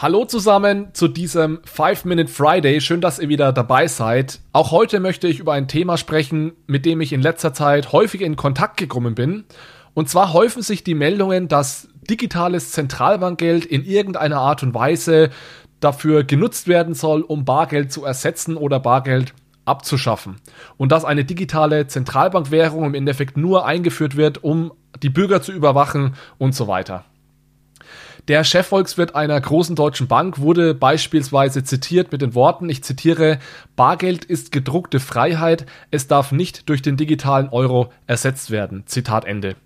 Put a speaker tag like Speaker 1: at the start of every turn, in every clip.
Speaker 1: Hallo zusammen zu diesem 5-Minute Friday. Schön, dass ihr wieder dabei seid. Auch heute möchte ich über ein Thema sprechen, mit dem ich in letzter Zeit häufig in Kontakt gekommen bin. Und zwar häufen sich die Meldungen, dass digitales Zentralbankgeld in irgendeiner Art und Weise dafür genutzt werden soll, um Bargeld zu ersetzen oder Bargeld abzuschaffen. Und dass eine digitale Zentralbankwährung im Endeffekt nur eingeführt wird, um die Bürger zu überwachen und so weiter. Der Chefvolkswirt einer großen deutschen Bank wurde beispielsweise zitiert mit den Worten, ich zitiere, Bargeld ist gedruckte Freiheit, es darf nicht durch den digitalen Euro ersetzt werden. Zitat Ende.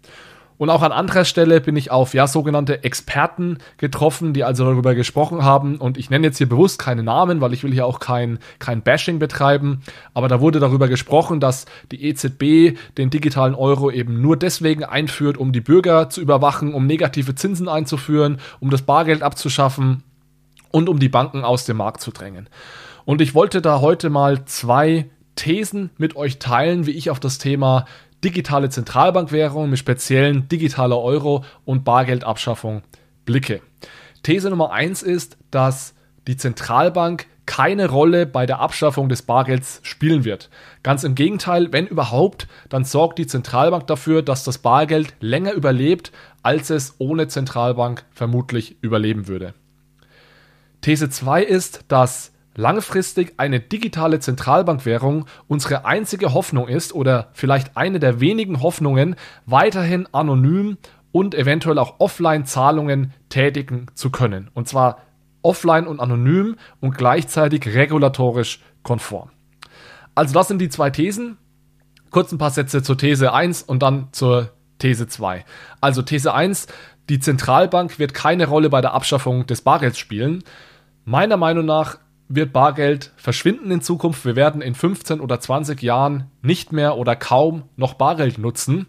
Speaker 1: Und auch an anderer Stelle bin ich auf ja sogenannte Experten getroffen, die also darüber gesprochen haben. Und ich nenne jetzt hier bewusst keine Namen, weil ich will hier auch kein, kein Bashing betreiben. Aber da wurde darüber gesprochen, dass die EZB den digitalen Euro eben nur deswegen einführt, um die Bürger zu überwachen, um negative Zinsen einzuführen, um das Bargeld abzuschaffen und um die Banken aus dem Markt zu drängen. Und ich wollte da heute mal zwei Thesen mit euch teilen, wie ich auf das Thema digitale Zentralbankwährung mit speziellen digitaler Euro und Bargeldabschaffung blicke. These Nummer eins ist, dass die Zentralbank keine Rolle bei der Abschaffung des Bargelds spielen wird. Ganz im Gegenteil, wenn überhaupt, dann sorgt die Zentralbank dafür, dass das Bargeld länger überlebt, als es ohne Zentralbank vermutlich überleben würde. These 2 ist, dass langfristig eine digitale Zentralbankwährung unsere einzige Hoffnung ist oder vielleicht eine der wenigen Hoffnungen, weiterhin anonym und eventuell auch offline Zahlungen tätigen zu können. Und zwar offline und anonym und gleichzeitig regulatorisch konform. Also das sind die zwei Thesen. Kurz ein paar Sätze zur These 1 und dann zur These 2. Also These 1, die Zentralbank wird keine Rolle bei der Abschaffung des Bargelds spielen. Meiner Meinung nach wird Bargeld verschwinden in Zukunft. Wir werden in 15 oder 20 Jahren nicht mehr oder kaum noch Bargeld nutzen.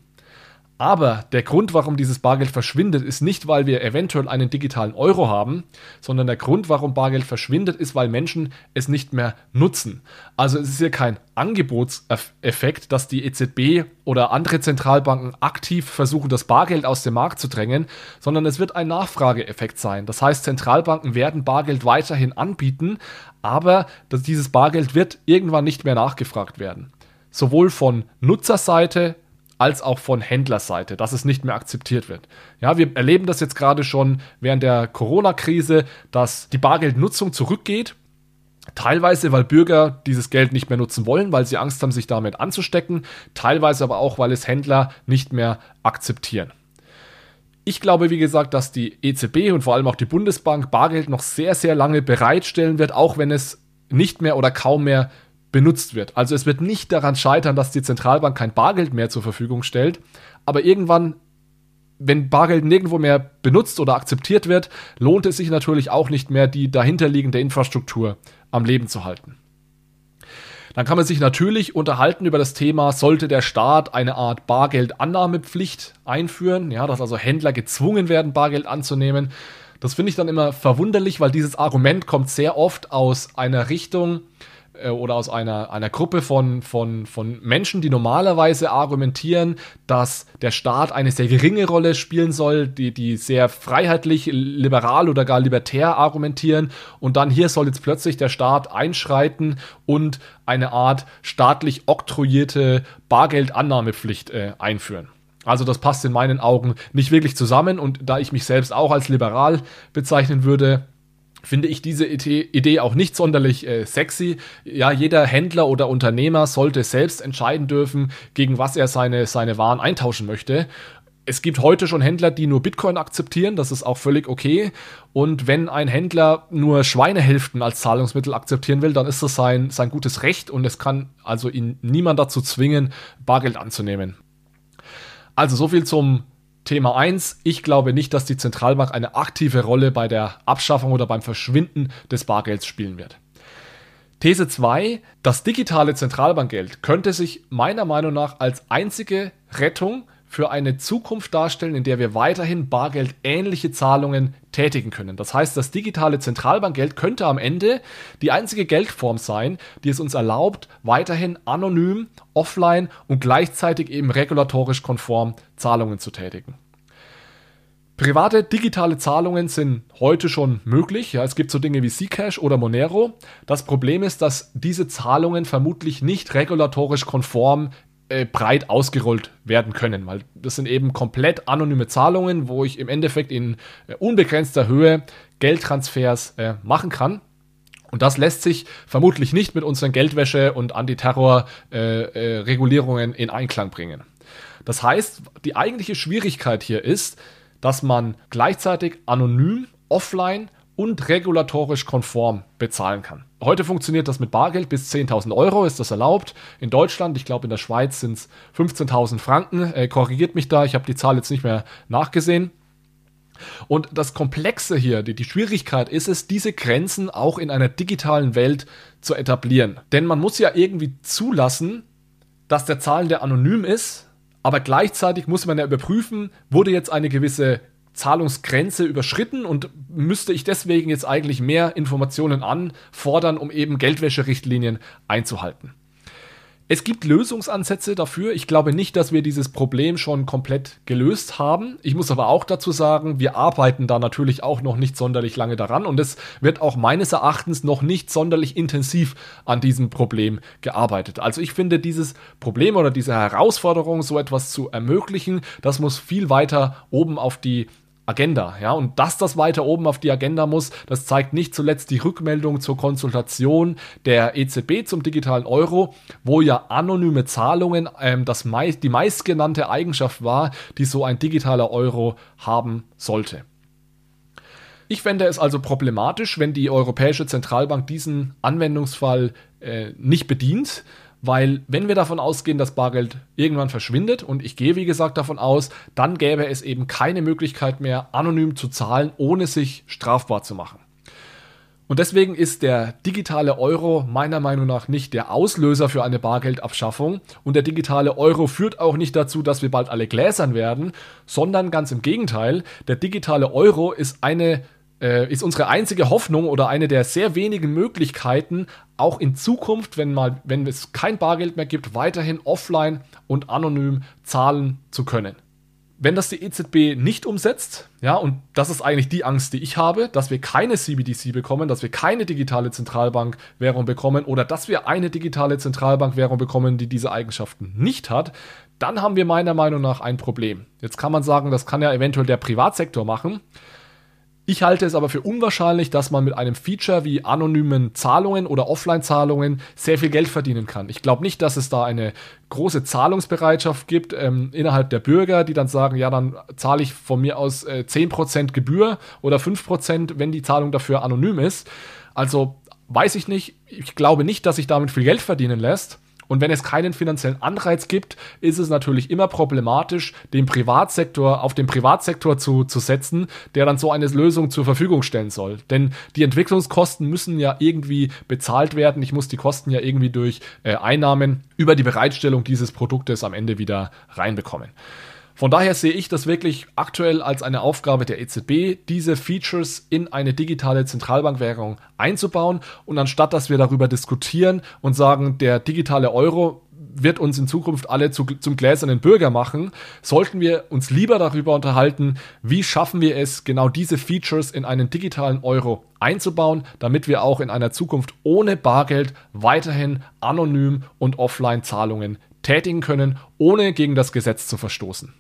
Speaker 1: Aber der Grund, warum dieses Bargeld verschwindet, ist nicht, weil wir eventuell einen digitalen Euro haben, sondern der Grund, warum Bargeld verschwindet, ist, weil Menschen es nicht mehr nutzen. Also es ist hier kein Angebotseffekt, dass die EZB oder andere Zentralbanken aktiv versuchen, das Bargeld aus dem Markt zu drängen, sondern es wird ein Nachfrageeffekt sein. Das heißt, Zentralbanken werden Bargeld weiterhin anbieten, aber dieses Bargeld wird irgendwann nicht mehr nachgefragt werden sowohl von Nutzerseite als auch von Händlerseite, dass es nicht mehr akzeptiert wird. Ja, wir erleben das jetzt gerade schon während der Corona-Krise, dass die Bargeldnutzung zurückgeht. Teilweise, weil Bürger dieses Geld nicht mehr nutzen wollen, weil sie Angst haben, sich damit anzustecken. Teilweise aber auch, weil es Händler nicht mehr akzeptieren. Ich glaube, wie gesagt, dass die EZB und vor allem auch die Bundesbank Bargeld noch sehr, sehr lange bereitstellen wird, auch wenn es nicht mehr oder kaum mehr benutzt wird. Also es wird nicht daran scheitern, dass die Zentralbank kein Bargeld mehr zur Verfügung stellt, aber irgendwann wenn Bargeld nirgendwo mehr benutzt oder akzeptiert wird, lohnt es sich natürlich auch nicht mehr, die dahinterliegende Infrastruktur am Leben zu halten. Dann kann man sich natürlich unterhalten über das Thema, sollte der Staat eine Art Bargeldannahmepflicht einführen, ja, dass also Händler gezwungen werden, Bargeld anzunehmen. Das finde ich dann immer verwunderlich, weil dieses Argument kommt sehr oft aus einer Richtung, äh, oder aus einer, einer Gruppe von, von, von Menschen, die normalerweise argumentieren, dass der Staat eine sehr geringe Rolle spielen soll, die, die sehr freiheitlich, liberal oder gar libertär argumentieren. Und dann hier soll jetzt plötzlich der Staat einschreiten und eine Art staatlich oktroyierte Bargeldannahmepflicht äh, einführen. Also das passt in meinen Augen nicht wirklich zusammen und da ich mich selbst auch als liberal bezeichnen würde, finde ich diese Idee auch nicht sonderlich äh, sexy. Ja, jeder Händler oder Unternehmer sollte selbst entscheiden dürfen, gegen was er seine, seine Waren eintauschen möchte. Es gibt heute schon Händler, die nur Bitcoin akzeptieren, das ist auch völlig okay. Und wenn ein Händler nur Schweinehälften als Zahlungsmittel akzeptieren will, dann ist das sein, sein gutes Recht und es kann also ihn niemand dazu zwingen, Bargeld anzunehmen. Also so viel zum Thema 1. Ich glaube nicht, dass die Zentralbank eine aktive Rolle bei der Abschaffung oder beim Verschwinden des Bargelds spielen wird. These 2. Das digitale Zentralbankgeld könnte sich meiner Meinung nach als einzige Rettung für eine Zukunft darstellen, in der wir weiterhin bargeldähnliche Zahlungen tätigen können. Das heißt, das digitale Zentralbankgeld könnte am Ende die einzige Geldform sein, die es uns erlaubt, weiterhin anonym, offline und gleichzeitig eben regulatorisch konform Zahlungen zu tätigen. Private digitale Zahlungen sind heute schon möglich. Ja, es gibt so Dinge wie Zcash oder Monero. Das Problem ist, dass diese Zahlungen vermutlich nicht regulatorisch konform äh, breit ausgerollt werden können, weil das sind eben komplett anonyme Zahlungen, wo ich im Endeffekt in äh, unbegrenzter Höhe Geldtransfers äh, machen kann. Und das lässt sich vermutlich nicht mit unseren Geldwäsche- und Antiterror-Regulierungen äh, in Einklang bringen. Das heißt, die eigentliche Schwierigkeit hier ist, dass man gleichzeitig anonym, offline und regulatorisch konform bezahlen kann. Heute funktioniert das mit Bargeld bis 10.000 Euro, ist das erlaubt. In Deutschland, ich glaube in der Schweiz sind es 15.000 Franken. Äh, korrigiert mich da, ich habe die Zahl jetzt nicht mehr nachgesehen. Und das Komplexe hier, die, die Schwierigkeit ist es, diese Grenzen auch in einer digitalen Welt zu etablieren. Denn man muss ja irgendwie zulassen, dass der Zahlende anonym ist, aber gleichzeitig muss man ja überprüfen, wurde jetzt eine gewisse Zahlungsgrenze überschritten und müsste ich deswegen jetzt eigentlich mehr Informationen anfordern, um eben Geldwäscherichtlinien einzuhalten. Es gibt Lösungsansätze dafür. Ich glaube nicht, dass wir dieses Problem schon komplett gelöst haben. Ich muss aber auch dazu sagen, wir arbeiten da natürlich auch noch nicht sonderlich lange daran und es wird auch meines Erachtens noch nicht sonderlich intensiv an diesem Problem gearbeitet. Also ich finde dieses Problem oder diese Herausforderung, so etwas zu ermöglichen, das muss viel weiter oben auf die Agenda, ja, und dass das weiter oben auf die Agenda muss, das zeigt nicht zuletzt die Rückmeldung zur Konsultation der EZB zum digitalen Euro, wo ja anonyme Zahlungen ähm, das mei die meistgenannte Eigenschaft war, die so ein digitaler Euro haben sollte. Ich fände es also problematisch, wenn die Europäische Zentralbank diesen Anwendungsfall äh, nicht bedient, weil wenn wir davon ausgehen, dass Bargeld irgendwann verschwindet und ich gehe wie gesagt davon aus, dann gäbe es eben keine Möglichkeit mehr, anonym zu zahlen, ohne sich strafbar zu machen. Und deswegen ist der digitale Euro meiner Meinung nach nicht der Auslöser für eine Bargeldabschaffung und der digitale Euro führt auch nicht dazu, dass wir bald alle gläsern werden, sondern ganz im Gegenteil, der digitale Euro ist eine äh, ist unsere einzige Hoffnung oder eine der sehr wenigen Möglichkeiten, auch in Zukunft, wenn mal, wenn es kein Bargeld mehr gibt, weiterhin offline und anonym zahlen zu können. Wenn das die EZB nicht umsetzt, ja, und das ist eigentlich die Angst, die ich habe, dass wir keine CBDC bekommen, dass wir keine digitale Zentralbankwährung bekommen oder dass wir eine digitale Zentralbankwährung bekommen, die diese Eigenschaften nicht hat, dann haben wir meiner Meinung nach ein Problem. Jetzt kann man sagen, das kann ja eventuell der Privatsektor machen. Ich halte es aber für unwahrscheinlich, dass man mit einem Feature wie anonymen Zahlungen oder Offline-Zahlungen sehr viel Geld verdienen kann. Ich glaube nicht, dass es da eine große Zahlungsbereitschaft gibt ähm, innerhalb der Bürger, die dann sagen, ja, dann zahle ich von mir aus äh, 10% Gebühr oder 5%, wenn die Zahlung dafür anonym ist. Also weiß ich nicht. Ich glaube nicht, dass sich damit viel Geld verdienen lässt. Und wenn es keinen finanziellen Anreiz gibt, ist es natürlich immer problematisch, den Privatsektor auf den Privatsektor zu, zu setzen, der dann so eine Lösung zur Verfügung stellen soll. Denn die Entwicklungskosten müssen ja irgendwie bezahlt werden. Ich muss die Kosten ja irgendwie durch äh, Einnahmen über die Bereitstellung dieses Produktes am Ende wieder reinbekommen. Von daher sehe ich das wirklich aktuell als eine Aufgabe der EZB, diese Features in eine digitale Zentralbankwährung einzubauen. Und anstatt dass wir darüber diskutieren und sagen, der digitale Euro wird uns in Zukunft alle zu, zum gläsernen Bürger machen, sollten wir uns lieber darüber unterhalten, wie schaffen wir es, genau diese Features in einen digitalen Euro einzubauen, damit wir auch in einer Zukunft ohne Bargeld weiterhin anonym und offline Zahlungen tätigen können, ohne gegen das Gesetz zu verstoßen.